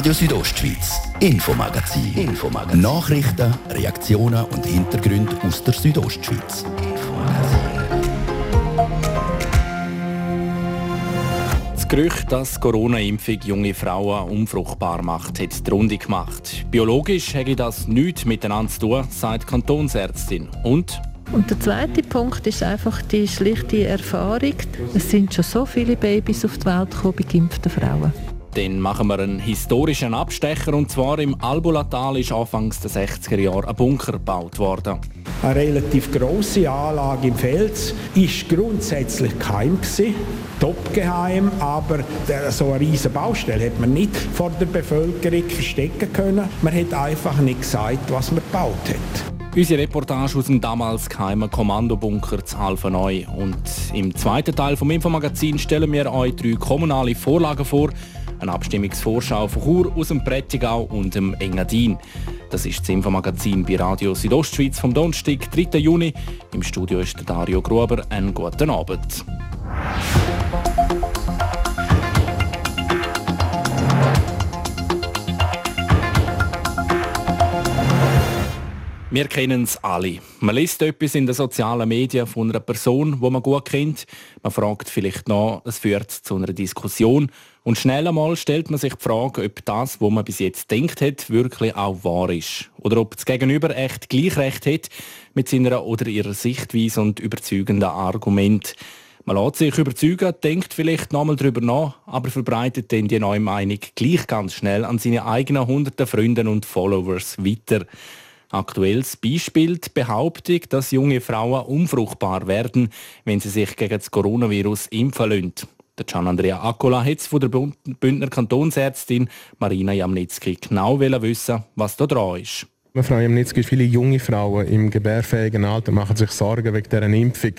Radio Südostschweiz, Infomagazin. Infomagazin. Nachrichten, Reaktionen und Hintergründe aus der Südostschweiz. Das Gerücht, dass Corona-Impfung junge Frauen unfruchtbar macht, hat die Runde gemacht. Biologisch hätte das nichts miteinander zu tun, sagt Kantonsärztin. Und und der zweite Punkt ist einfach die schlichte Erfahrung. Es sind schon so viele Babys auf die Welt gekommen bei geimpften Frauen. Dann machen wir einen historischen Abstecher und zwar im Albulatal ist anfangs der 60er Jahre ein Bunker gebaut worden. Eine relativ große Anlage im Fels ist grundsätzlich geheim gewesen, top geheim, aber so eine riesige Baustelle hat man nicht vor der Bevölkerung verstecken können. Man hat einfach nicht gesagt, was man gebaut hat. Unsere Reportage aus dem damals geheimen Kommandobunker zu Alpha Neu. Und im zweiten Teil vom Infomagazin stellen wir euch drei kommunale Vorlagen vor. Eine Abstimmungsvorschau von Chur aus dem Prättigau und dem Engadin. Das ist das Infomagazin bei Radio Südostschweiz vom Donnerstag, 3. Juni. Im Studio ist Dario Gruber. Einen guten Abend. Wir kennen es alle. Man liest etwas in den sozialen Medien von einer Person, die man gut kennt. Man fragt vielleicht nach, es führt zu einer Diskussion. Und schnell einmal stellt man sich die Frage, ob das, was man bis jetzt denkt hat, wirklich auch wahr ist. Oder ob das Gegenüber echt gleich recht hat mit seiner oder ihrer Sichtweise und überzeugenden Argument. Man lässt sich überzeugen, denkt vielleicht nochmal darüber nach, aber verbreitet dann die neue Meinung gleich ganz schnell an seine eigenen hunderten Freunde und Followers weiter. Aktuelles Beispiel die Behauptung, dass junge Frauen unfruchtbar werden, wenn sie sich gegen das Coronavirus impfen lassen. Der Gian Andrea Accola hat von der Bündner Kantonsärztin Marina Jamnitzki genau wissen, was da dran ist. Frau Jamnitzki, viele junge Frauen im gebärfähigen Alter machen sich Sorgen wegen dieser Impfung.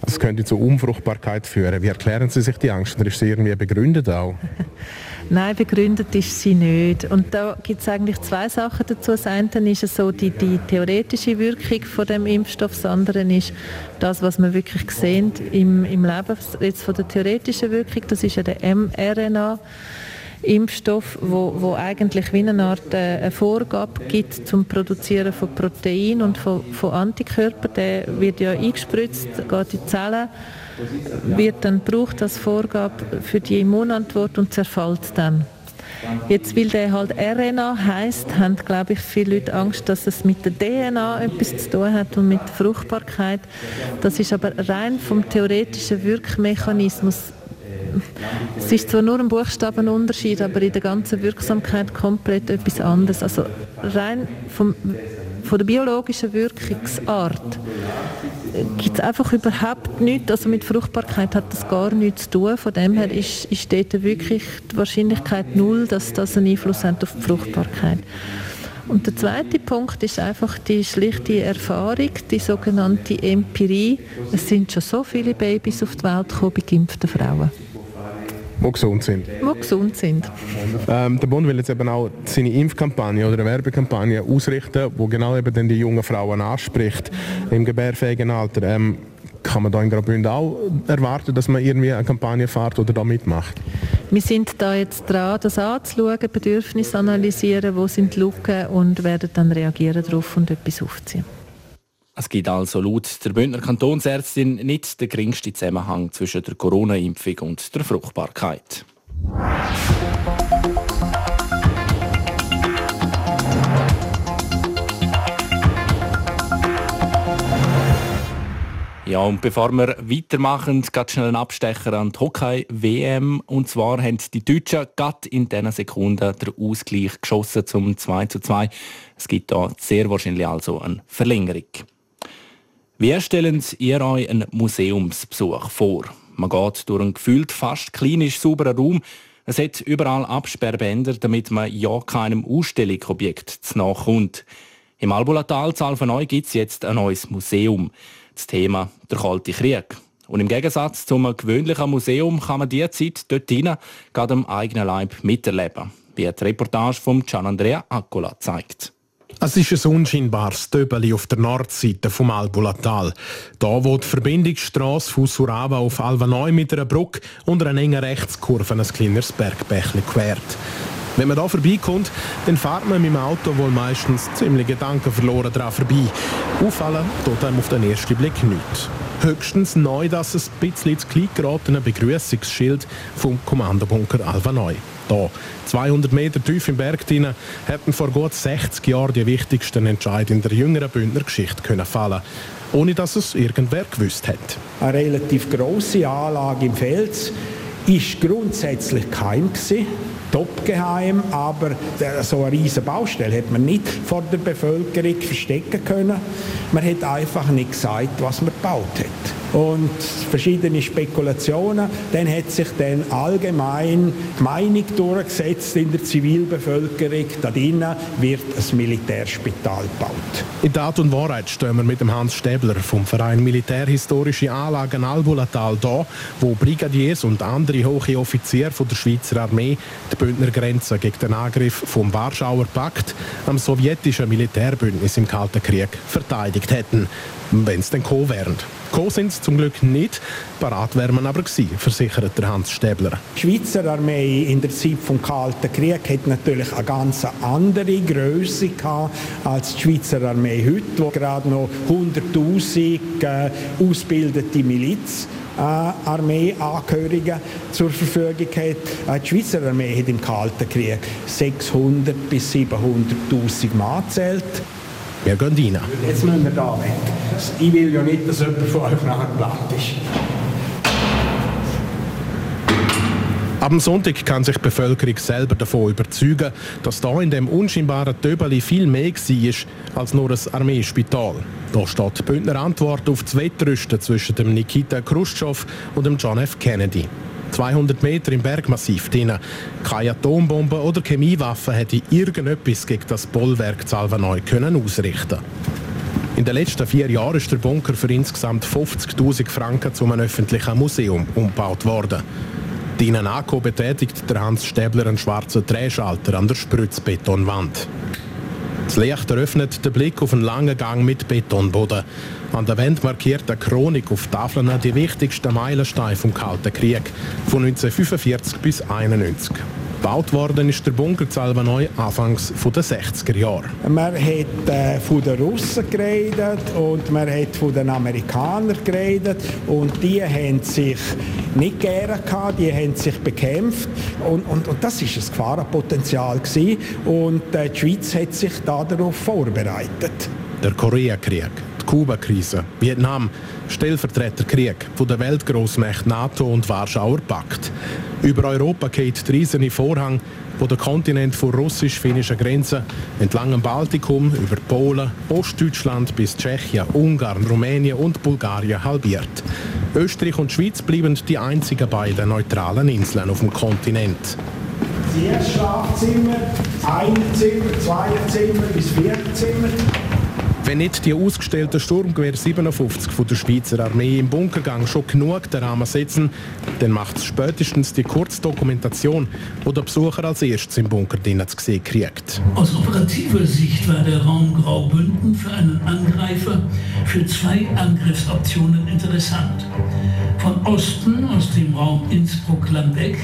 Das könnte zu Unfruchtbarkeit führen. Wie erklären Sie sich die Angst? Oder ist sie irgendwie begründet auch? Nein, begründet ist sie nicht. Und da gibt es eigentlich zwei Sachen dazu. Das eine ist so die, die theoretische Wirkung von dem Impfstoff. Das andere ist das, was wir wirklich sehen im, im Leben. Jetzt von der theoretischen Wirkung, das ist ja der mRNA. Impfstoff, wo, wo eigentlich wie eine Art äh, eine Vorgabe gibt zum Produzieren von Protein und von, von Antikörpern. Der wird ja eingespritzt, geht in die Zellen wird dann gebraucht als Vorgabe für die Immunantwort und zerfällt dann. Jetzt, weil der halt RNA heißt, haben, glaube ich, viele Leute Angst, dass es mit der DNA etwas zu tun hat und mit der Fruchtbarkeit. Das ist aber rein vom theoretischen Wirkmechanismus. Es ist zwar nur ein Buchstabenunterschied, aber in der ganzen Wirksamkeit komplett etwas anderes. Also rein vom, von der biologischen Wirkungsart gibt es einfach überhaupt nichts, also mit Fruchtbarkeit hat das gar nichts zu tun. Von dem her ist, ist dort wirklich die Wahrscheinlichkeit null, dass das einen Einfluss hat auf die Fruchtbarkeit. Und der zweite Punkt ist einfach die schlichte Erfahrung, die sogenannte Empirie. Es sind schon so viele Babys auf die Welt gekommen bei geimpften Frauen die gesund sind. Die gesund sind. Ähm, der Bund will jetzt eben auch seine Impfkampagne oder eine Werbekampagne ausrichten, wo genau eben dann die jungen Frauen anspricht im gebärfähigen Alter. Ähm, kann man da in Graubünden auch erwarten, dass man irgendwie eine Kampagne fährt oder da mitmacht? Wir sind da jetzt dran, das anzuschauen, Bedürfnisse analysieren, wo sind die Lücken und werden dann reagieren darauf und etwas aufziehen. Es gibt also laut der Bündner Kantonsärztin nicht den geringsten Zusammenhang zwischen der Corona-Impfung und der Fruchtbarkeit. Ja, und bevor wir weitermachen, geht schnell ein Abstecher an die Hockey-WM. Und zwar haben die Deutschen gerade in diesen Sekunden den Ausgleich geschossen zum 2 zu 2. Es gibt da sehr wahrscheinlich also eine Verlängerung. Wie stellen ihr euch einen Museumsbesuch vor? Man geht durch einen gefühlt fast klinisch sauberen Raum. Es hat überall Absperrbänder, damit man ja keinem Ausstellungsobjekt zu nachkommt. Im Albulatal Alpheneu gibt es jetzt ein neues Museum. Das Thema der Kalte Krieg. Und im Gegensatz zum gewöhnlichen Museum kann man diese Zeit dort hinein gerade am eigenen Leib miterleben, wie die Reportage von Gian Andrea Accola zeigt. Es ist ein unscheinbares Töbeli auf der Nordseite vom Albulatal. Da, wo die Verbindungsstrasse von Surava auf Alvanoi mit einer Brücke und einer engen Rechtskurve ein kleines Bergbächli quert. Wenn man da vorbeikommt, dann fährt man mit dem Auto wohl meistens ziemlich Gedanken verloren dran vorbei. Auffallen tut einem auf den ersten Blick nichts. Höchstens neu, dass es ein bisschen zu klein geratene Begrüßungsschild vom Kommandobunker Alva Neu. Hier, 200 Meter tief im Berg drin, hätten vor gut 60 Jahren die wichtigsten Entscheidungen der jüngeren Bündner Geschichte können fallen ohne dass es irgendwer gewusst hat. Eine relativ große Anlage im Fels ist grundsätzlich gewesen topgeheim, aber so eine riesige Baustelle hat man nicht vor der Bevölkerung verstecken können. Man hat einfach nicht gesagt, was man gebaut hat und verschiedene Spekulationen. Dann hat sich dann allgemein die Meinung durchgesetzt in der Zivilbevölkerung, da drinnen wird ein Militärspital gebaut. In Tat und Wahrheit stehen wir mit dem Hans Stäbler vom Verein Militärhistorische Anlagen Albulatal da, wo Brigadiers und andere hohe Offiziere von der Schweizer Armee die Bündner Grenze gegen den Angriff vom Warschauer Pakt am sowjetischen Militärbündnis im Kalten Krieg verteidigt hätten, wenn es denn gekommen wären. Gekommen sind sie zum Glück nicht, parat wären aber gewesen, versichert der Hans Stäbler. Die Schweizer Armee in der Zeit des Kalten Krieges hat natürlich eine ganz andere Größe als die Schweizer Armee heute, wo gerade noch 100'000 äh, ausgebildete Miliz äh, Armeeangehörige zur Verfügung hat. Äh, die Schweizer Armee hat im Kalten Krieg 600 bis 700.000 Mann gezählt. Wir gehen rein. Jetzt müssen wir da weg. Ich will ja nicht, dass jemand von euch nachher platt ist. Am Sonntag kann sich die Bevölkerung selber davon überzeugen, dass da in dem unscheinbaren Töbeli viel mehr war als nur ein Armeespital. Da steht die Bündner Antwort auf das Wettrüsten zwischen dem Nikita Khrushchev und dem John F. Kennedy. 200 Meter im Bergmassiv drin. Keine Atombomben oder Chemiewaffen hätte irgendetwas gegen das Bollwerk Salvaneu können ausrichten in den letzten vier Jahren ist der Bunker für insgesamt 50.000 Franken zu einem öffentlichen Museum umgebaut worden. Dienen Akko betätigt der Hans Stäbler einen schwarzen Drehschalter an der Spritzbetonwand. Das Licht eröffnet den Blick auf einen langen Gang mit Betonboden. An der Wand markiert eine Chronik auf Tafeln die wichtigsten Meilensteine vom Kalten Krieg von 1945 bis 1991. Gebaut worden ist der Bunker Zalvaneu anfangs der 60er Jahre. Man hat äh, von den Russen geredet und man hat von den Amerikanern geredet und die haben sich nicht gerne gehabt, die haben sich bekämpft und, und, und das ist ein Gefahrenpotenzial gewesen. und äh, die Schweiz hat sich darauf vorbereitet. Der Koreakrieg Kuba-Krise, Vietnam, Stellvertreterkrieg von der Weltgroßmächte NATO und Warschauer Pakt. Über Europa geht der riesige Vorhang, wo der Kontinent von russisch-finnischen Grenzen entlang dem Baltikum über Polen, Ostdeutschland bis Tschechien, Ungarn, Rumänien und Bulgarien halbiert. Österreich und Schweiz bleiben die einzigen beiden neutralen Inseln auf dem Kontinent. Das Schlafzimmer, ein Zimmer, zwei Zimmer bis vier Zimmer. Wenn nicht die ausgestellten Sturmgewehr 57 von der Schweizer Armee im Bunkergang schon genug den Rahmen setzen, dann macht es spätestens die Kurzdokumentation, wo der Besucher als erstes im Bunker zu sehen kriegt. Aus operativer Sicht war der Raum Graubünden für einen Angreifer für zwei Angriffsoptionen interessant. Von Osten aus dem Raum Innsbruck-Lambeck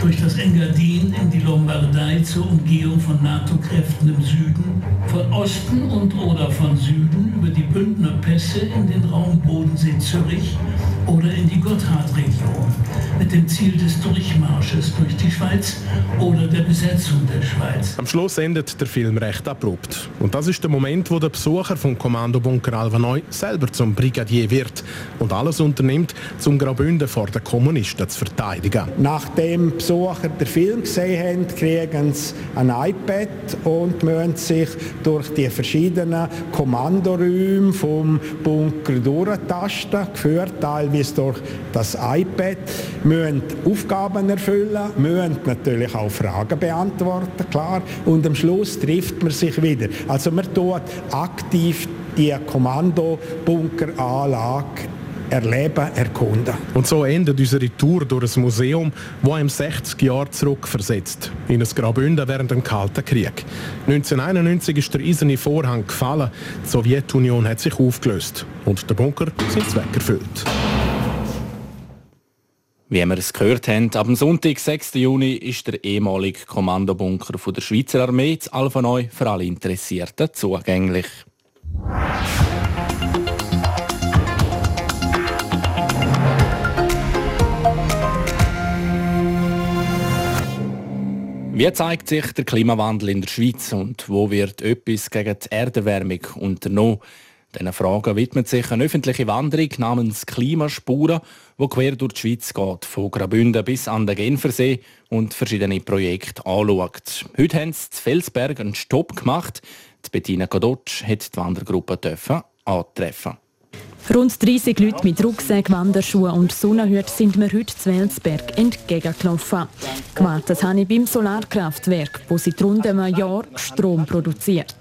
durch das Engadin in die Lombardei zur Umgehung von NATO-Kräften im Süden, von Osten und oder von Süden über die Bündner Pässe in den Raum Bodensee-Zürich oder in die Gotthardregion mit dem Ziel des Durchmarsches durch die Schweiz oder der Besetzung der Schweiz. Am Schluss endet der Film recht abrupt. Und das ist der Moment, wo der Besucher vom Kommandobunker Alvanoi selber zum Brigadier wird und alles unternimmt, zum Graubünden vor den Kommunisten zu verteidigen. Nachdem Besucher den Film gesehen haben, kriegen sie ein iPad und müssen sich durch die verschiedenen Kommandoräume vom Bunker durchtasten, geführt teilweise durch das iPad müssen Aufgaben erfüllen, müssen natürlich auch Fragen beantworten, klar. Und am Schluss trifft man sich wieder. Also man tut aktiv die Kommandobunkeranlage erleben, erkunden. Und so endet unsere Tour durch ein Museum, das einem 60 Jahre zurückversetzt. In ein Graubünden während dem Kalten Krieg. 1991 ist der eiserne Vorhang gefallen, die Sowjetunion hat sich aufgelöst und der Bunker sind Zweck erfüllt. Wie wir es gehört haben, ab dem Sonntag, 6. Juni, ist der ehemalige Kommandobunker der Schweizer Armee zu Alpha Neu für alle Interessierten zugänglich. Wie zeigt sich der Klimawandel in der Schweiz und wo wird etwas gegen die Erderwärmung unternommen? Diesen Fragen widmet sich eine öffentliche Wanderung namens Klimaspuren, die quer durch die Schweiz geht, von Graubünden bis an den Genfersee und verschiedene Projekte anschaut. Heute haben sie in Felsberg einen Stopp gemacht. Die Bettina Godotsch hat die Wandergruppe antreffen. Rund 30 Leute mit Rucksack, Wanderschuhen und Sonnenhüten sind mir heute zu Welsberg entgegengelaufen. Gewartet habe ich beim Solarkraftwerk, wo seit rund einem Jahr Strom produziert.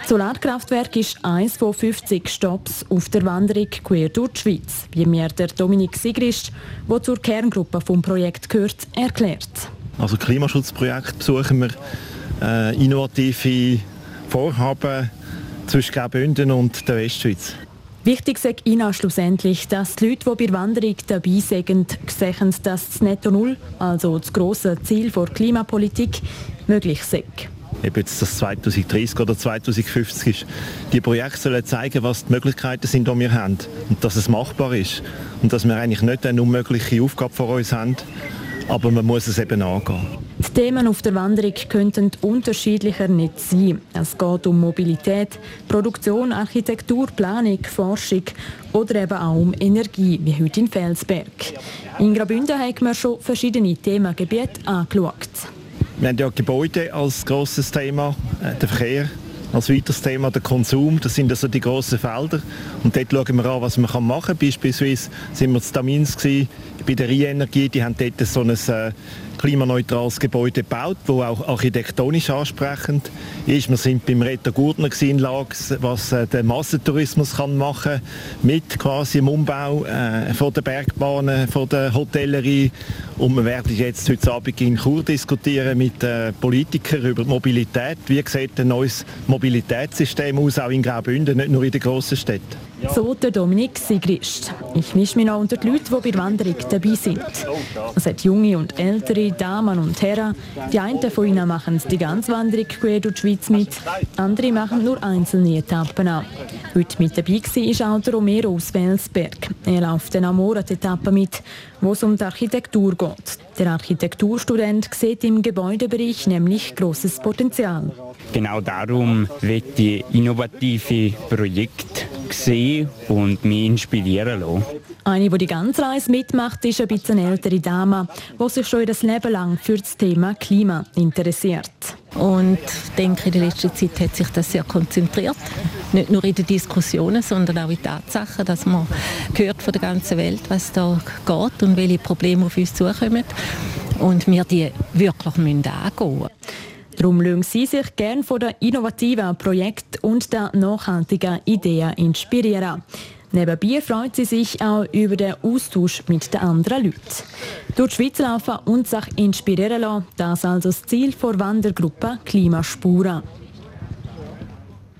Das Solarkraftwerk ist eines von 50 Stops auf der Wanderung quer durch die Schweiz, wie mir der Dominik Sigrist, der zur Kerngruppe vom Projekt gehört, erklärt. Also Klimaschutzprojekt besuchen wir äh, innovative Vorhaben zwischen Graubünden und der Westschweiz. Wichtig ist Ihnen schlussendlich, dass die Leute, die bei der Wanderung dabei sind, sehen, dass das Netto Null, also das grosse Ziel der Klimapolitik, möglich ist. Ob jetzt das 2030 oder 2050 ist. Die Projekte sollen zeigen, was die Möglichkeiten sind, die wir haben und dass es machbar ist und dass wir eigentlich nicht eine unmögliche Aufgabe vor uns haben, aber man muss es eben angehen. Die Themen auf der Wanderung könnten unterschiedlicher nicht sein. Es geht um Mobilität, Produktion, Architektur, Planung, Forschung oder eben auch um Energie, wie heute in Felsberg. In Graubünden haben wir schon verschiedene Themengebiete angeschaut. Wir haben ja Gebäude als grosses Thema, äh, der Verkehr als weiteres Thema der Konsum. Das sind also die grossen Felder. Und dort schauen wir an, was man machen kann. Beispielsweise sind wir zu Damins bei der Rheinenergie. Die haben dort so ein äh, klimaneutrales Gebäude gebaut, das auch architektonisch ansprechend ist. Wir sind beim Retter Gurtner in Lags, was äh, der Massentourismus kann machen mit quasi dem Umbau äh, von der Bergbahnen, von der Hotellerie. Und wir werden jetzt heute Abend in Chur diskutieren mit äh, Politikern über die Mobilität. Wie sieht ein neues Mobilitätssystem aus, auch in Graubünden, nicht nur in den grossen Städten? So der Dominik Sigrist. Ich mische mich noch unter die Leute, die bei der Wanderung dabei sind. Es hat junge und ältere, Damen und Herren. Die einen von ihnen machen die ganze Wanderung quer durch die Schweiz mit, andere machen nur einzelne Etappen an. Heute mit dabei war auch Romero aus Welsberg. Er läuft eine Amorat-Etappe mit, wo es um die Architektur geht. Der Architekturstudent sieht im Gebäudebereich nämlich großes Potenzial. Genau darum wird die innovative Projekt sehen und mich inspirieren lassen. Eine, die die ganze Reise mitmacht, ist ein bisschen ältere Dame, die sich schon ihr Leben lang für das Thema Klima interessiert. Und ich denke, in der letzten Zeit hat sich das sehr konzentriert. Nicht nur in den Diskussionen, sondern auch in den Tatsachen, dass man hört von der ganzen Welt, was da geht und welche Probleme auf uns zukommen. Und wir die wirklich angehen müssen. Darum lassen Sie sich gerne von den innovativen Projekten und den nachhaltigen Ideen inspirieren. Nebenbei freut sie sich auch über den Austausch mit den anderen Leuten. Durch die Schweiz laufen und sich inspirieren lassen, das also das Ziel der Wandergruppe Klimaspuren.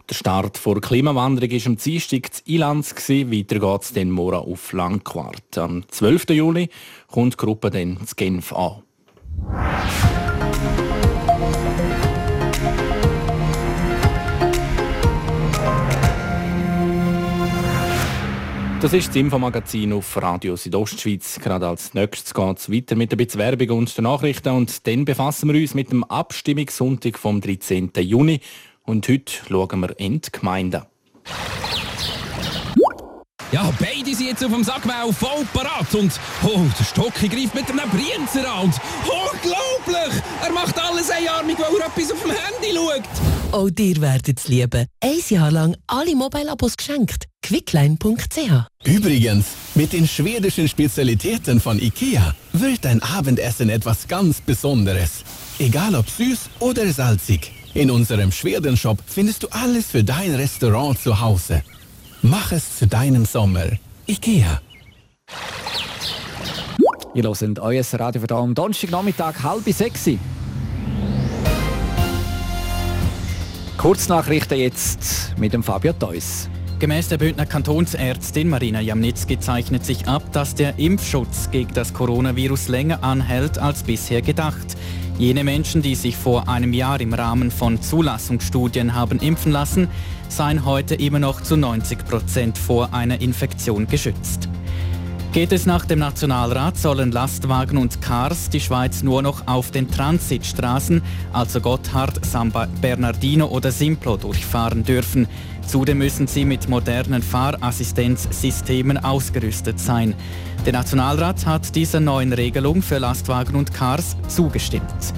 Der Start der Klimawanderung war am Dienstag in Ilanz. Weiter geht es dann morgen auf Langquart. Am 12. Juli kommt die Gruppe dann zu Genf an. Das ist das Infomagazin auf Radio Südostschweiz. Gerade als nächstes geht es weiter mit ein bisschen Werbung und den Nachrichten und dann befassen wir uns mit dem Abstimmungssonntag vom 13. Juni und heute schauen wir in die Gemeinden. Ja, beide sind jetzt auf dem Sackbau voll parat und oh, der Stocki greift mit einem Brienzer an und unglaublich! Er macht alles einarmig, weil er etwas auf dem Handy schaut. Auch dir werdet es lieben. Ein Jahr lang alle Mobile-Abos geschenkt. quickline.ch Übrigens, mit den schwedischen Spezialitäten von IKEA wird dein Abendessen etwas ganz Besonderes. Egal ob süß oder salzig. In unserem Schwedenshop findest du alles für dein Restaurant zu Hause. Mach es zu deinem Sommer. IKEA. Ihr hört euer Radio für am Donnerstagnachmittag halb sechs. Kurznachrichten jetzt mit dem Fabio Theus. Gemäß der Bündner Kantonsärztin Marina Jamnitzki zeichnet sich ab, dass der Impfschutz gegen das Coronavirus länger anhält als bisher gedacht. Jene Menschen, die sich vor einem Jahr im Rahmen von Zulassungsstudien haben impfen lassen, seien heute immer noch zu 90 Prozent vor einer Infektion geschützt. Geht es nach dem Nationalrat, sollen Lastwagen und Cars die Schweiz nur noch auf den Transitstraßen, also Gotthard, San Bernardino oder Simplo, durchfahren dürfen. Zudem müssen sie mit modernen Fahrassistenzsystemen ausgerüstet sein. Der Nationalrat hat dieser neuen Regelung für Lastwagen und Cars zugestimmt.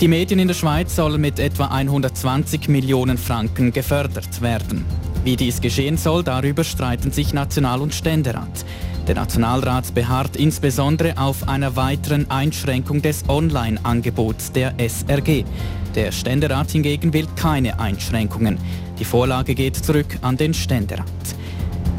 Die Medien in der Schweiz sollen mit etwa 120 Millionen Franken gefördert werden. Wie dies geschehen soll, darüber streiten sich National- und Ständerat. Der Nationalrat beharrt insbesondere auf einer weiteren Einschränkung des Online-Angebots der SRG. Der Ständerat hingegen will keine Einschränkungen. Die Vorlage geht zurück an den Ständerat.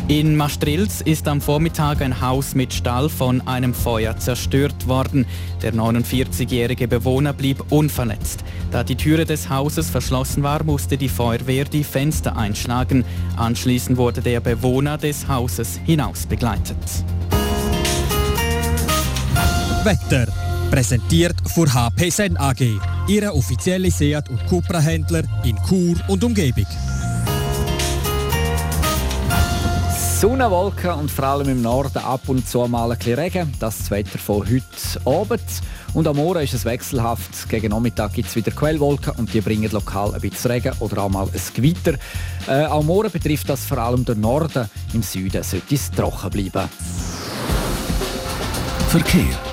In Maastrichts ist am Vormittag ein Haus mit Stall von einem Feuer zerstört worden. Der 49-jährige Bewohner blieb unverletzt. Da die Türe des Hauses verschlossen war, musste die Feuerwehr die Fenster einschlagen. Anschließend wurde der Bewohner des Hauses hinausbegleitet. Wetter Präsentiert von HP Sen AG, Ihre offizielle Seat- und Cupra-Händler in Chur und Umgebung. Sonne, Wolken und vor allem im Norden ab und zu mal ein bisschen Regen. Das ist das Wetter von heute Abend. Und am Morgen ist es wechselhaft. Gegen Nachmittag gibt es wieder Quellwolken und die bringen lokal ein bisschen Regen oder auch mal ein Gewitter. Äh, am Morgen betrifft das vor allem den Norden. Im Süden sollte es trocken bleiben. Verkehr.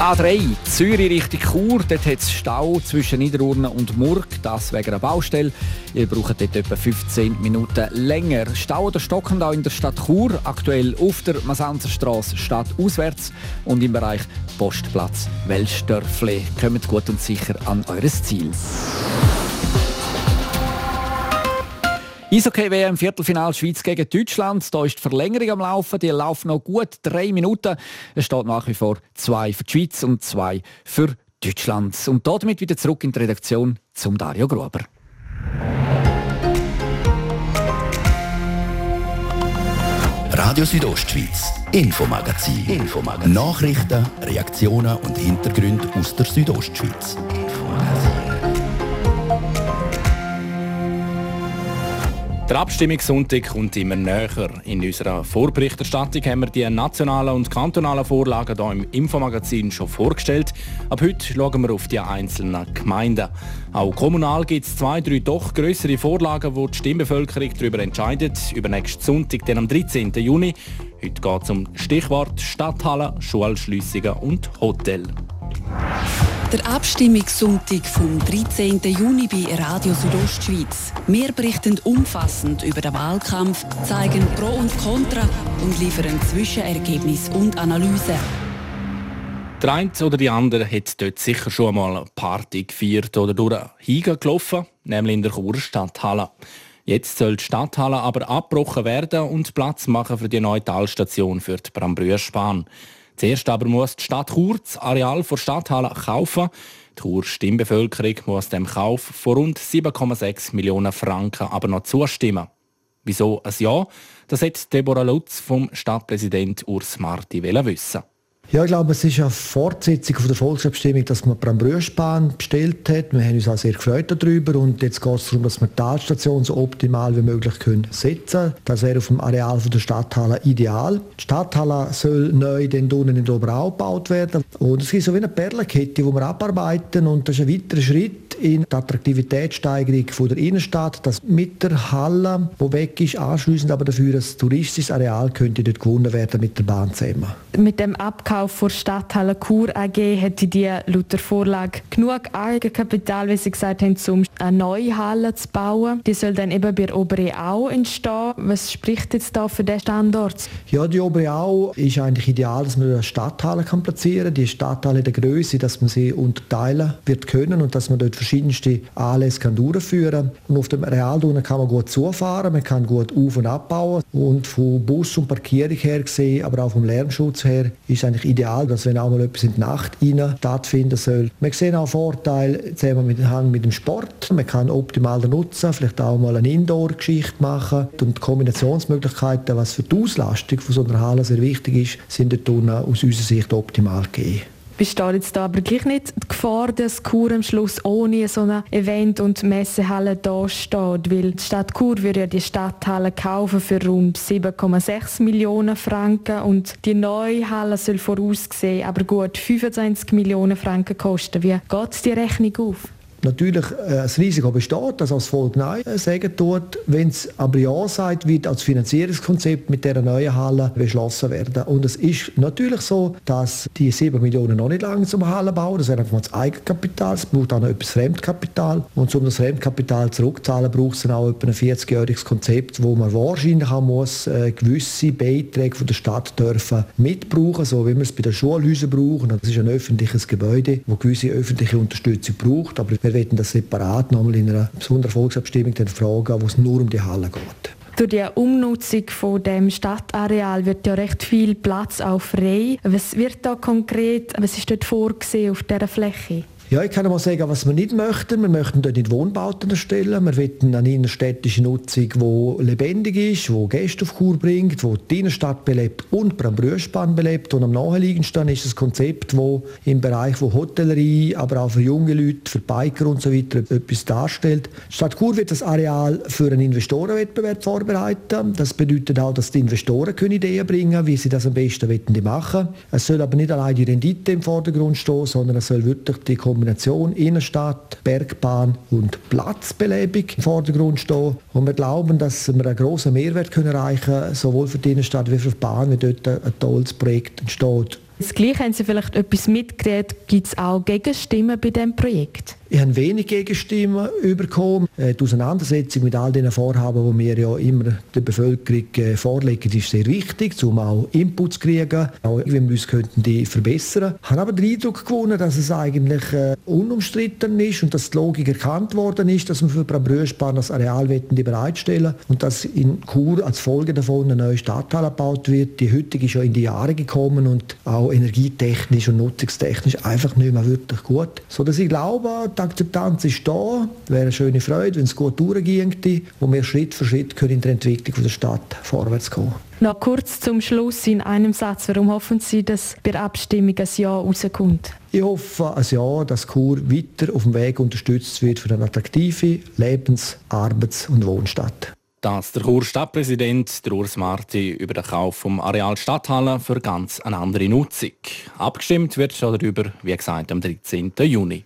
A3, Zürich Richtung Chur. Dort hat es Stau zwischen Niederurne und Murg. Das wegen einer Baustelle. Ihr braucht dort etwa 15 Minuten länger. Stau oder stockend auch in der Stadt Chur. Aktuell auf der Masanzerstraße stadtauswärts und im Bereich Postplatz Welsdörfli. Kommt gut und sicher an eures Ziel. Eishockey-WM Viertelfinal Schweiz gegen Deutschland. Da ist die Verlängerung am Laufen. Die laufen noch gut drei Minuten. Es steht nach wie vor zwei für die Schweiz und zwei für Deutschland. Und damit wieder zurück in die Redaktion zum Dario Gruber. Radio Südostschweiz, Infomagazin. Infomagazin. Nachrichten, Reaktionen und Hintergründe aus der Südostschweiz. Der Abstimmungssonntag kommt immer näher. In unserer Vorberichterstattung haben wir die nationalen und kantonalen Vorlagen hier im Infomagazin schon vorgestellt. Ab heute schauen wir auf die einzelnen Gemeinden. Auch kommunal gibt es zwei, drei doch größere Vorlagen, wo die Stimmbevölkerung darüber entscheidet. Über nächsten Sonntag, dann am 13. Juni. Heute geht es um Stichwort Stadthalle, Schulschliessungen und Hotel. Der Abstimmungssonntag vom 13. Juni bei Radio Südostschweiz. Wir berichten umfassend über den Wahlkampf, zeigen Pro und Contra und liefern Zwischenergebnis und Analyse. Der eine oder die andere hat dort sicher schon einmal Party gefeiert oder durch Higa gelaufen, nämlich in der Churer Stadthalle. Jetzt soll die Stadthalle aber abgebrochen werden und Platz machen für die neue Talstation für die Brambrüersbahn. Zuerst aber muss die Stadt Chur das Areal der Stadthalle kaufen. Die Churer Stimmbevölkerung muss dem Kauf von rund 7,6 Millionen Franken aber noch zustimmen. Wieso ein Ja? Das hat Deborah Lutz vom Stadtpräsident Urs Marti wissen. Ja, ich glaube, es ist eine Fortsetzung von der Volksabstimmung, dass man die Brambrüschbahn bestellt hat. Wir haben uns auch sehr gefreut darüber und jetzt geht es darum, dass wir die Talstation so optimal wie möglich können setzen. Das wäre auf dem Areal von der Stadthalle ideal. Die Stadthalle soll neu den unten in Oberau gebaut werden und es ist so wie eine Perlenkette, die wir abarbeiten und das ist ein weiterer Schritt in die Attraktivitätssteigerung von der Innenstadt, dass mit der Halle, die weg ist, anschliessend aber dafür ein touristisches Areal könnte dort gewonnen werden mit der Bahn zusammen. Mit dem Abkauf von Stadthalle Chur AG hätte die laut der Vorlage genug Eigenkapital, wie Sie gesagt haben, um eine neue Halle zu bauen. Die soll dann eben bei Au entstehen. Was spricht jetzt da für den Standort? Ja, die Obere Au ist eigentlich ideal, dass man eine Stadthalle kann platzieren kann. Die Stadthalle der Größe, dass man sie unterteilen wird können und dass man dort verschiedenste Anlässe kann durchführen Und auf dem Realtunnel kann man gut zufahren, man kann gut auf- und abbauen. Und von Bus und Parkierung her gesehen, aber auch vom Lärmschutz her, ist eigentlich ideal, dass wenn auch mal etwas in die Nacht stattfinden soll. Wir sehen auch Vorteile zusammen mit mit dem Sport. Man kann optimal nutzen, vielleicht auch mal eine Indoor-Geschichte machen. Und die Kombinationsmöglichkeiten, was für die Auslastung von so einer Halle sehr wichtig ist, sind dort aus unserer Sicht optimal gegeben. Besteht jetzt da aber gleich nicht die Gefahr, dass Chur am Schluss ohne so eine Event- und Messehalle da steht? Weil die Stadt Chur würde ja die Stadthalle kaufen für rund 7,6 Millionen Franken und die neue Halle soll vorausgesehen aber gut 25 Millionen Franken kosten. Wie geht die Rechnung auf? Natürlich äh, das Risiko besteht, dass als Volk Nein äh, sagen tut. Wenn es aber Ja sagt, wird als Finanzierungskonzept mit dieser neuen Halle beschlossen werden. Und es ist natürlich so, dass die 7 Millionen noch nicht lange zum Halle bauen. Das wäre einfach das Eigenkapital. Es braucht auch noch etwas Fremdkapital. Und um das Fremdkapital zurückzuzahlen, braucht es dann auch etwa ein 40-jähriges Konzept, wo man wahrscheinlich auch muss, äh, gewisse Beiträge von der Stadt dürfen mitbrauchen, so wie wir es bei den Schulhäusern brauchen. Das ist ein öffentliches Gebäude, wo gewisse öffentliche Unterstützung braucht. Aber wir werden das separat nochmal in einer besonderen Volksabstimmung dann fragen, wo es nur um die Halle geht. Durch die Umnutzung von dem Stadtareal wird ja recht viel Platz auch frei. Was wird da konkret, was ist dort vorgesehen auf dieser Fläche? Ja, ich kann mal sagen, was wir nicht möchten. Wir möchten dort nicht Wohnbauten erstellen. Wir wollen eine innerstädtische Nutzung, die lebendig ist, die Gäste auf Kur bringt, die die Innenstadt belebt und Brambrüschbahn belebt. Und am naheliegendsten ist das Konzept, das im Bereich von Hotellerie, aber auch für junge Leute, für Biker und so weiter etwas darstellt. Die Stadt Chur wird das Areal für einen Investorenwettbewerb vorbereiten. Das bedeutet auch, dass die Investoren können Ideen bringen wie sie das am besten machen Es soll aber nicht allein die Rendite im Vordergrund stehen, sondern es soll wirklich die Kombination Innenstadt, Bergbahn und Platzbelebung im Vordergrund stehen. Und wir glauben, dass wir einen grossen Mehrwert können erreichen können, sowohl für die Innenstadt wie für die Bahn, wie dort ein tolles Projekt entsteht. Das Gleiche haben Sie vielleicht etwas mitgekriegt. Gibt es auch Gegenstimmen bei diesem Projekt? Ich habe wenig Gegenstimmen bekommen. Äh, die Auseinandersetzung mit all diesen Vorhaben, die wir ja immer der Bevölkerung äh, vorlegen, ist sehr wichtig, um auch Inputs zu kriegen, auch wie wir uns könnten die verbessern. Ich habe aber den Eindruck gewonnen, dass es eigentlich äh, unumstritten ist und dass die Logik erkannt worden ist, dass wir für Brambrüschbahn das Areal bereitstellen und dass in Chur als Folge davon eine neue Stadthalle gebaut wird. Die heutige ist ja in die Jahre gekommen und auch energietechnisch und nutzungstechnisch einfach nicht mehr wirklich gut. So dass ich glaube, die Akzeptanz ist da. Es wäre eine schöne Freude, wenn es gut durchginge, wo wir Schritt für Schritt können in der Entwicklung der Stadt vorwärts kommen. Noch kurz zum Schluss in einem Satz. Warum hoffen Sie, dass bei der Abstimmung ein Ja rauskommt? Ich hoffe ein Ja, dass Chur weiter auf dem Weg unterstützt wird für eine attraktive Lebens-, Arbeits- und Wohnstadt. Das der Chur Stadtpräsident Urs Marti über den Kauf vom Areal Stadthalle für ganz eine andere Nutzung. Abgestimmt wird schon darüber, wie gesagt, am 13. Juni.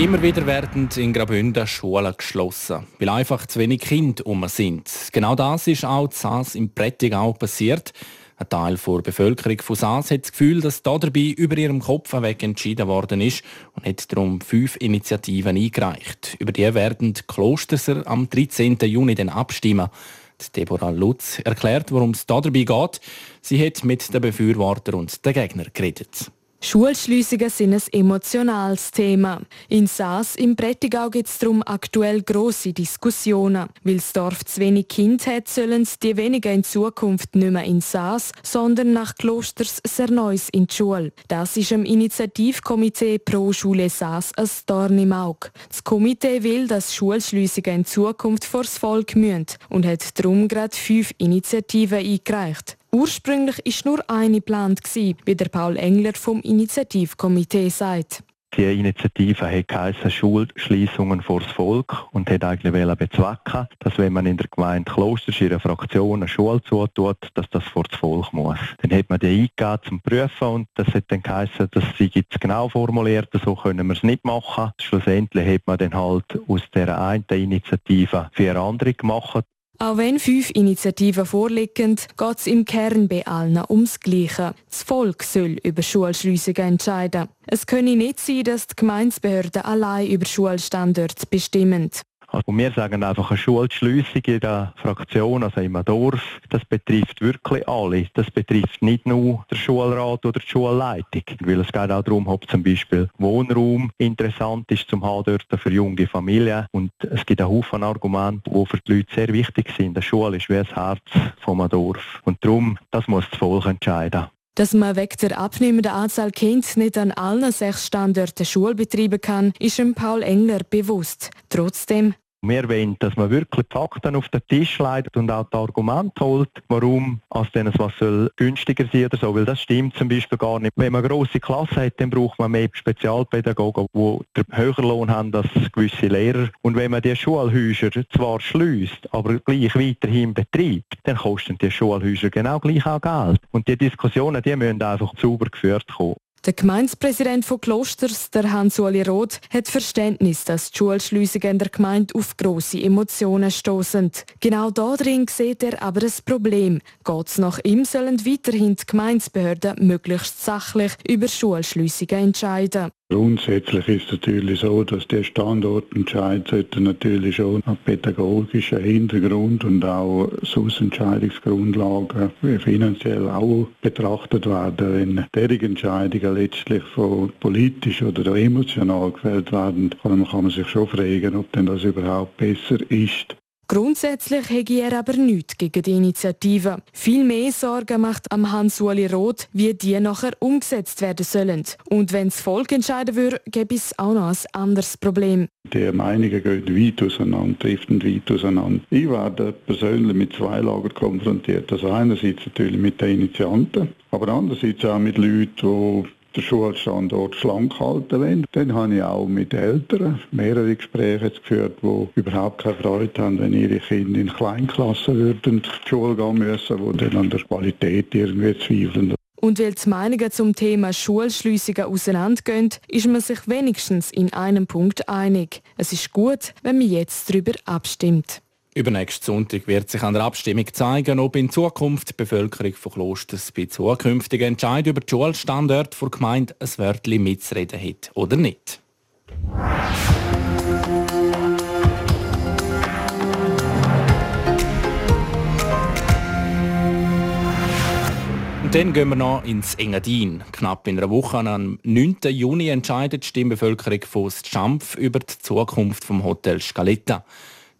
Immer wieder werden in Graubünden Schulen geschlossen, weil einfach zu wenig Kinder um sind. Genau das ist auch in Saas im Prättigau passiert. Ein Teil der Bevölkerung von Saas hat das Gefühl, dass da dabei über ihrem Kopf weg entschieden worden ist und hat darum fünf Initiativen eingereicht. Über die werden die Klosterser am 13. Juni dann abstimmen. Deborah Lutz erklärt, worum es da dabei geht. Sie hat mit den Befürwortern und den Gegnern geredet. Schulschliessungen sind ein emotionales Thema. In Saas im Prättigau gibt es darum aktuell grosse Diskussionen. Weil das Dorf zu wenig Kinder hat, sollen die weniger in Zukunft nicht mehr in Saas, sondern nach Klosters Serneus in die Schule. Das ist im Initiativkomitee Pro Schule Saas ein Dorn im Auge. Das Komitee will, dass Schulschliessungen in Zukunft vors Volk müssen und hat darum gerade fünf Initiativen eingereicht. Ursprünglich war nur eine geplant, wie der Paul Engler vom Initiativkomitee sagt. Die Initiative hat geheissen, Schulschliessungen vors Volk und hat eigentlich bezwecken, dass wenn man in der Gemeinde Klosters ihrer Fraktion eine Schule zutut, dass das vor das Volk muss. Dann hat man die eingegeben zum Prüfen und das hat dann geheissen, dass sie jetzt genau formuliert, so können wir es nicht machen. Schlussendlich hat man dann halt aus der einen Initiative vier andere gemacht. Auch wenn fünf Initiativen vorliegen, geht es im Kern bei allen ums Gleiche. Das Volk soll über Schulschliessungen entscheiden. Es könne nicht sein, dass die Gemeindebehörden allein über Schulstandorte bestimmen. Und wir sagen einfach, eine Schulschliessung in der Fraktion, also im Dorf, das betrifft wirklich alle. Das betrifft nicht nur den Schulrat oder die Schulleitung. Weil es geht auch darum, ob zum Beispiel Wohnraum interessant ist zum haben dort für junge Familien. Und es gibt einen Haufen Argumente, die für die Leute sehr wichtig sind. Die Schule ist wie das Herz vom Dorf. Und darum, das muss das Volk entscheiden. Dass man wegen der abnehmenden Anzahl Kinder nicht an allen sechs Standorten Schule betreiben kann, ist dem Paul Engler bewusst. Trotzdem wir wollen, dass man wirklich die Fakten auf den Tisch legt und auch die Argumente holt, warum als denn was soll günstiger sein oder so, weil das stimmt zum Beispiel gar nicht. Wenn man grosse Klasse hat, dann braucht man mehr Spezialpädagogen, die den höheren Lohn haben als gewisse Lehrer. Und wenn man die Schulhäuser zwar schließt, aber gleich weiterhin betreibt, dann kosten die Schulhäuser genau gleich auch Geld. Und die Diskussionen, die müssen einfach sauber geführt kommen. Der Gemeindepräsident von Klosters, der Hans-Uli Roth, hat Verständnis, dass die Schulschliessungen in der Gemeinde auf grosse Emotionen stoßen. Genau darin sieht er aber das Problem. Geht es nach ihm, sollen weiterhin die Gemeindebehörden möglichst sachlich über Schulschliessungen entscheiden. Grundsätzlich ist es natürlich so, dass der Standortentscheid sollte natürlich schon nach pädagogischem Hintergrund und auch Entscheidungsgrundlagen finanziell auch betrachtet werden. Wenn derige Entscheidungen letztlich von politisch oder emotional gefällt werden, kann man sich schon fragen, ob denn das überhaupt besser ist. Grundsätzlich hätte er aber nichts gegen die Initiative. Viel mehr Sorgen macht am Hans-Uli Roth, wie die nachher umgesetzt werden sollen. Und wenn das Volk entscheiden würde, gäbe es auch noch ein anderes Problem. Die Meinungen gehen weit auseinander, driften weit auseinander. Ich werde persönlich mit zwei Lagern konfrontiert. Also einerseits natürlich mit den Initianten, aber andererseits auch mit Leuten, die den Schulstandort schlank halten wollen. Dann habe ich auch mit Eltern mehrere Gespräche geführt, die überhaupt keine Freude haben, wenn ihre Kinder in Kleinklassen würden zur Schule gehen müssen, die dann an der Qualität irgendwie zweifeln. Und weil die Meinungen zum Thema Schulschliessungen auseinandergehen, ist man sich wenigstens in einem Punkt einig. Es ist gut, wenn man jetzt darüber abstimmt. Übernächsten Sonntag wird sich an der Abstimmung zeigen, ob in Zukunft die Bevölkerung von Klosters bei zukünftigen Entscheidungen über die Schulstandorte der Gemeinde ein Wörtchen mitzureden hat oder nicht. Dann gehen wir noch ins Engadin. Knapp in einer Woche, am 9. Juni, entscheidet die Stimmbevölkerung von Schampf über die Zukunft vom Hotel Scaletta.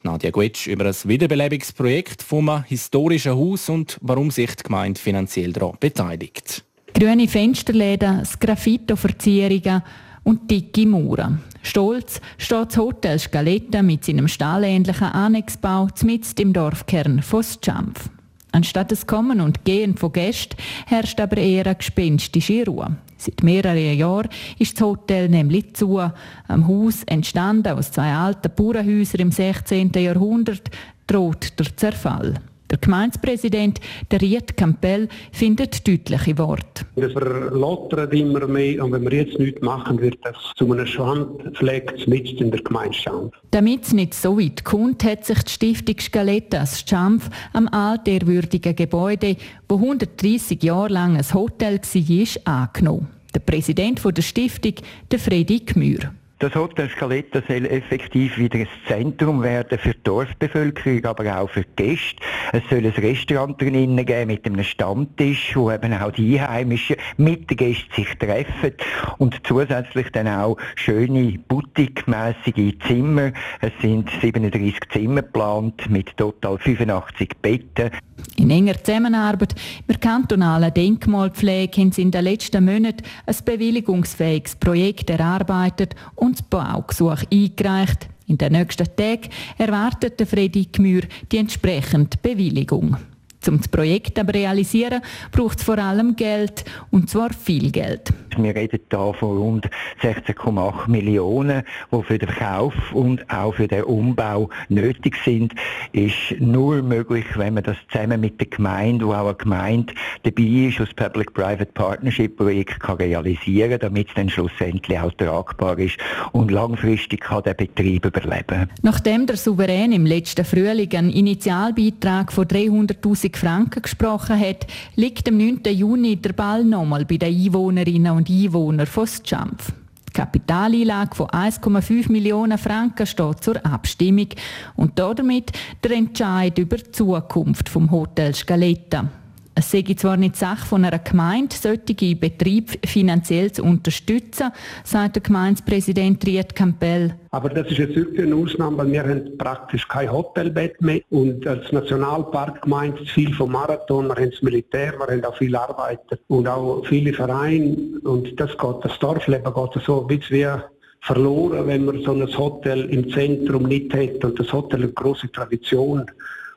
Nadja Guetsch über ein Wiederbelebungsprojekt vom historischen Haus und warum sich die Gemeinde finanziell daran beteiligt. Grüne Fensterläden, Sgraffito-Verzierungen und dicke Mauern. Stolz steht das Hotel Scaletta mit seinem stallähnlichen Annexbau mitten im Dorfkern von Schampf. Anstatt des Kommen und Gehen von Gästen herrscht aber eher eine gespenstische Ruhe. Seit mehreren Jahren ist das Hotel nämlich zu. Am Haus, entstanden aus zwei alten Bauernhäusern im 16. Jahrhundert, droht der Zerfall. Der Gemeindepräsident, der Riet Campbell, findet deutliche Worte. Wir verlottern immer mehr und wenn wir jetzt nichts machen, wird das zu einem Schandfleck mitten in der Gemeinschaft. Damit es nicht so weit kommt, hat sich die Stiftung Scalettas Schampf am altehrwürdigen Gebäude, wo 130 Jahre lang ein Hotel war, angenommen. Der Präsident der Stiftung, der Fredi Gmür. Das Hotel Scaletta soll effektiv wieder ein Zentrum werden für die Dorfbevölkerung, aber auch für die Gäste. Es soll ein Restaurant drinnen geben mit einem Stammtisch, wo eben auch die Einheimischen mit den Gästen sich treffen und zusätzlich dann auch schöne boutique-mässige Zimmer. Es sind 37 Zimmer geplant mit total 85 Betten. In enger Zusammenarbeit mit der kantonalen Denkmalpflege haben sie in den letzten Monaten ein bewilligungsfähiges Projekt erarbeitet und das Baugesuch eingereicht. In den nächsten Tagen erwartet Freddy Gmür die entsprechende Bewilligung. Um das Projekt aber realisieren, braucht es vor allem Geld, und zwar viel Geld. Wir reden hier von rund 16,8 Millionen, die für den Verkauf und auch für den Umbau nötig sind. Ist nur möglich, wenn man das zusammen mit der Gemeinde, wo auch eine Gemeinde dabei ist, das Public-Private Partnership-Projekt kann realisieren damit es dann schlussendlich auch tragbar ist und langfristig kann der Betrieb überleben. Nachdem der Souverän im letzten Frühling einen Initialbeitrag von 300'000 50 Franken gesprochen hat, liegt am 9. Juni der Ball nochmal bei den Einwohnerinnen und Einwohnern von Schampf. Die Kapitaleinlage von 1,5 Millionen Franken steht zur Abstimmung und damit der Entscheid über die Zukunft vom Hotel Scaletta. Es sei zwar nicht Sache von einer Gemeinde, solche Betriebe finanziell zu unterstützen, sagt der Gemeindepräsident Riet Campbell. Aber das ist jetzt wirklich eine Ausnahme, weil wir haben praktisch kein Hotelbett mehr. Und als Nationalparkgemeinde viel vom Marathon, wir haben das Militär, wir haben auch viele Arbeiter und auch viele Vereine. Und das geht, das Dorfleben geht so wie verloren, wenn man so ein Hotel im Zentrum nicht hat. Und das Hotel eine große Tradition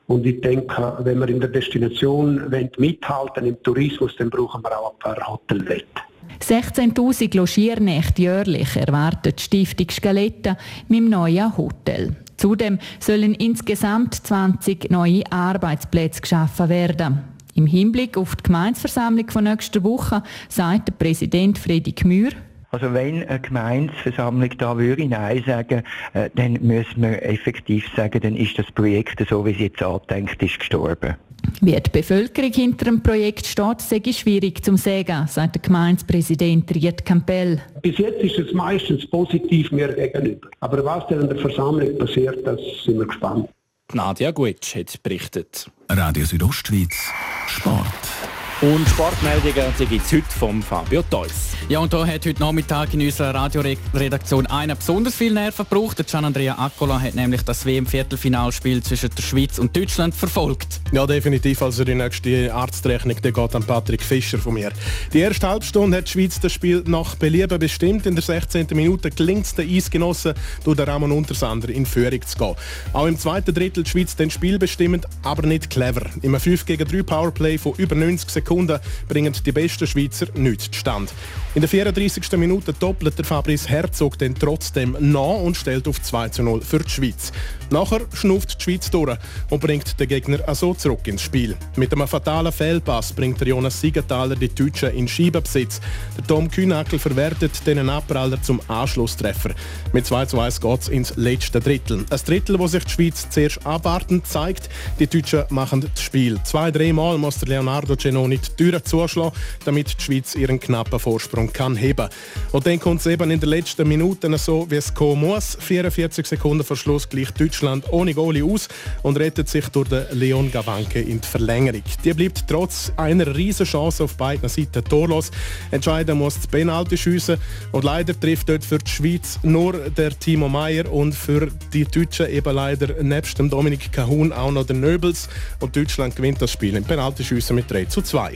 und ich denke, wenn wir in der Destination mithalten im Tourismus, dann brauchen wir auch ein paar Hotelbetten. 16.000 Logiernächte jährlich erwartet die Stiftung Scaletta mit dem neuen Hotel. Zudem sollen insgesamt 20 neue Arbeitsplätze geschaffen werden. Im Hinblick auf die Gemeinsversammlung von nächster Woche sagt der Präsident Friedrich Mühr, also wenn eine Gemeinsversammlung da würde Nein sagen, äh, dann müssen wir effektiv sagen, dann ist das Projekt, so wie es jetzt angedenkt ist, gestorben. Wie die Bevölkerung hinter dem Projekt steht, sei schwierig zu sagen, sagt der Gemeindepräsident Riet Campbell. Bis jetzt ist es meistens positiv mir gegenüber. Aber was dann in der Versammlung passiert, das sind wir gespannt. Nadia Guetsch hat berichtet. Radio Südostschweiz, Sport. Und Sportmeldungen gibt es heute vom Fabio Theus. Ja, und da hat heute Nachmittag in unserer Radioredaktion einer besonders viel Nerven gebraucht. Der Gian Andrea Accola hat nämlich das WM-Viertelfinalspiel zwischen der Schweiz und Deutschland verfolgt. Ja, definitiv. Also die nächste Arztrechnung die geht an Patrick Fischer von mir. Die erste Halbstunde hat die Schweiz das Spiel nach Belieben bestimmt. In der 16. Minute gelingt es den Eisgenossen, durch den Ramon Untersander in Führung zu gehen. Auch im zweiten Drittel die Schweiz den Spiel bestimmend, aber nicht clever. Im 5 gegen 3 Powerplay von über 90 Sekunden Sekunden bringen die besten Schweizer nichts zustande. In der 34. Minute doppelt der Fabrice Herzog dann trotzdem nach und stellt auf 2 zu 0 für die Schweiz. Nachher schnauft die Schweiz durch und bringt den Gegner also zurück ins Spiel. Mit einem fatalen Fehlpass bringt der Jonas Siegenthaler die Deutschen in Scheibenbesitz. Der Tom Kühnackel verwertet den Abpraller zum Anschlusstreffer. Mit 2 zu 1 geht es ins letzte Drittel. Ein Drittel, wo sich die Schweiz zuerst abwartend zeigt. Die Deutschen machen das Spiel. Zwei, dreimal muss der Leonardo Genoni die Türen zuschlagen, damit die Schweiz ihren knappen Vorsprung kann heben Und dann kommt es eben in den letzten Minuten so, wie es kommen muss. 44 Sekunden vor Schluss gleicht Deutschland ohne Goalie aus und rettet sich durch den Leon Gavanke in die Verlängerung. Die bleibt trotz einer riesen Chance auf beiden Seiten torlos. Entscheiden muss das Penalty schiessen und leider trifft dort für die Schweiz nur der Timo Meyer und für die Deutschen eben leider nebst dem Dominik Cahun auch noch der Nöbels und Deutschland gewinnt das Spiel im Penaltyschiessen mit 3 zu 2.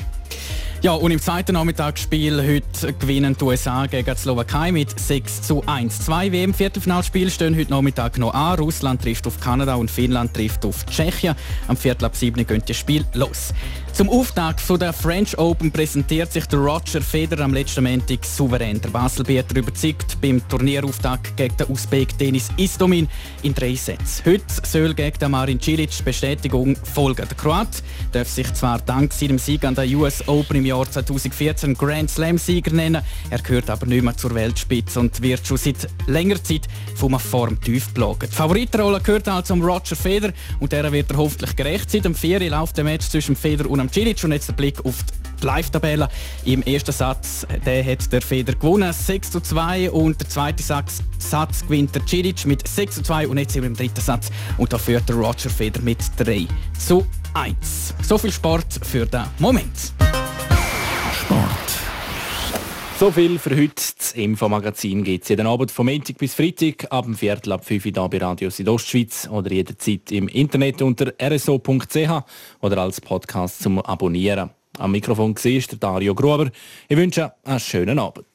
Ja, und im zweiten Nachmittagsspiel heute gewinnen die USA gegen die Slowakei mit 6 zu 1. Zwei WM-Viertelfinalspiele stehen heute Nachmittag noch an. Russland trifft auf Kanada und Finnland trifft auf Tschechien. Am Viertel ab 7 geht das Spiel los. Zum Auftakt von der French Open präsentiert sich der Roger Federer am letzten Montag souverän. Der Baselbieter überzeugt beim Turnierauftakt gegen den Usbek Denis Istomin in drei Sätzen. Heute soll gegen den Marin Cilic Bestätigung folgen. Der Kroat darf sich zwar dank seinem Sieg an der US Open im Jahr 2014 Grand Slam-Sieger nennen, er gehört aber nicht mehr zur Weltspitze und wird schon seit längerer Zeit von einem Formtief plagen. Die Favoritenrolle gehört also um Roger Federer und der wird er hoffentlich gerecht sein. Am 4 läuft der Match zwischen Federer und Cilic und jetzt der Blick auf die Live-Tabelle. Im ersten Satz der hat der Feder gewonnen, 6 zu 2 und der zweite Satz, Satz gewinnt der Cilic mit 6 zu 2 und jetzt sind wir im dritten Satz und da führt der Roger Feder mit 3 zu 1. So viel Sport für den Moment. Sport. So viel für heute. Das Infomagazin gibt es jeden Abend vom Montag bis Freitag ab dem Viertel ab 5 Uhr bei Radio Südostschweiz oder jederzeit im Internet unter rso.ch oder als Podcast zum Abonnieren. Am Mikrofon war der Dario Gruber. Ich wünsche einen schönen Abend.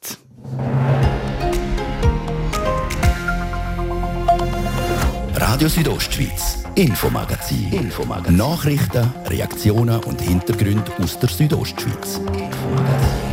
Radio Südostschweiz, Infomagazin. Infomagazin. Nachrichten, Reaktionen und Hintergründe aus der Südostschweiz. Infomagazin.